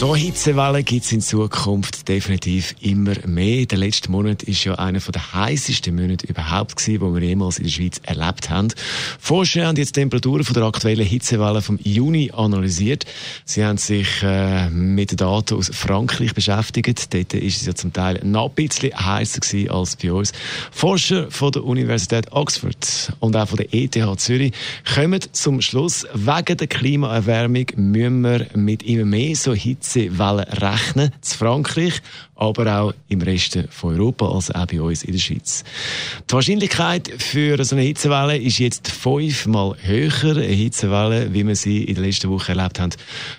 so Hitzewellen gibt es in Zukunft definitiv immer mehr. Der letzte Monat ist ja einer der heißesten Monate überhaupt gewesen, wo wir jemals in der Schweiz erlebt haben. Forscher haben jetzt die Temperaturen von der aktuellen Hitzewelle vom Juni analysiert. Sie haben sich äh, mit Daten aus Frankreich beschäftigt. Dort ist es ja zum Teil noch ein bisschen heißer gewesen als bei uns. Forscher von der Universität Oxford und auch von der ETH Zürich kommen zum Schluss, wegen der Klimaerwärmung müssen wir mit immer mehr so Hitze Hitzewellen rechnen, zu Frankreich, aber auch im Rest von Europa, also auch bei uns in der Schweiz. Die Wahrscheinlichkeit für so eine Hitzewelle ist jetzt fünfmal höher. Eine Hitzewelle, wie wir sie in der letzten Woche erlebt haben,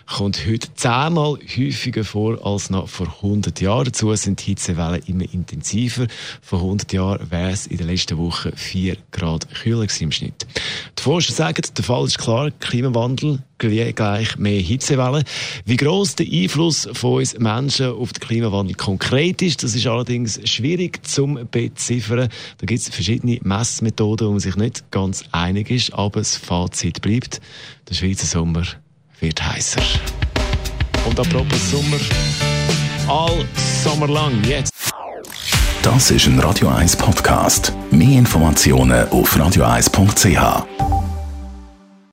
kommt heute zehnmal häufiger vor als noch vor 100 Jahren. Dazu sind die Hitzewellen immer intensiver. Vor 100 Jahren wäre es in der letzten Woche 4 Grad kühler im Schnitt. Forscher sagen, der Fall ist klar, Klimawandel gleich mehr Hitzewellen. Wie groß der Einfluss von uns Menschen auf den Klimawandel konkret ist, das ist allerdings schwierig zum beziffern. Da gibt es verschiedene Messmethoden, wo man sich nicht ganz einig ist, aber das Fazit bleibt, der Schweizer Sommer wird heißer. Und apropos Sommer, all Sommer lang, jetzt. Das ist ein Radio 1 Podcast. Mehr Informationen auf radio1.ch.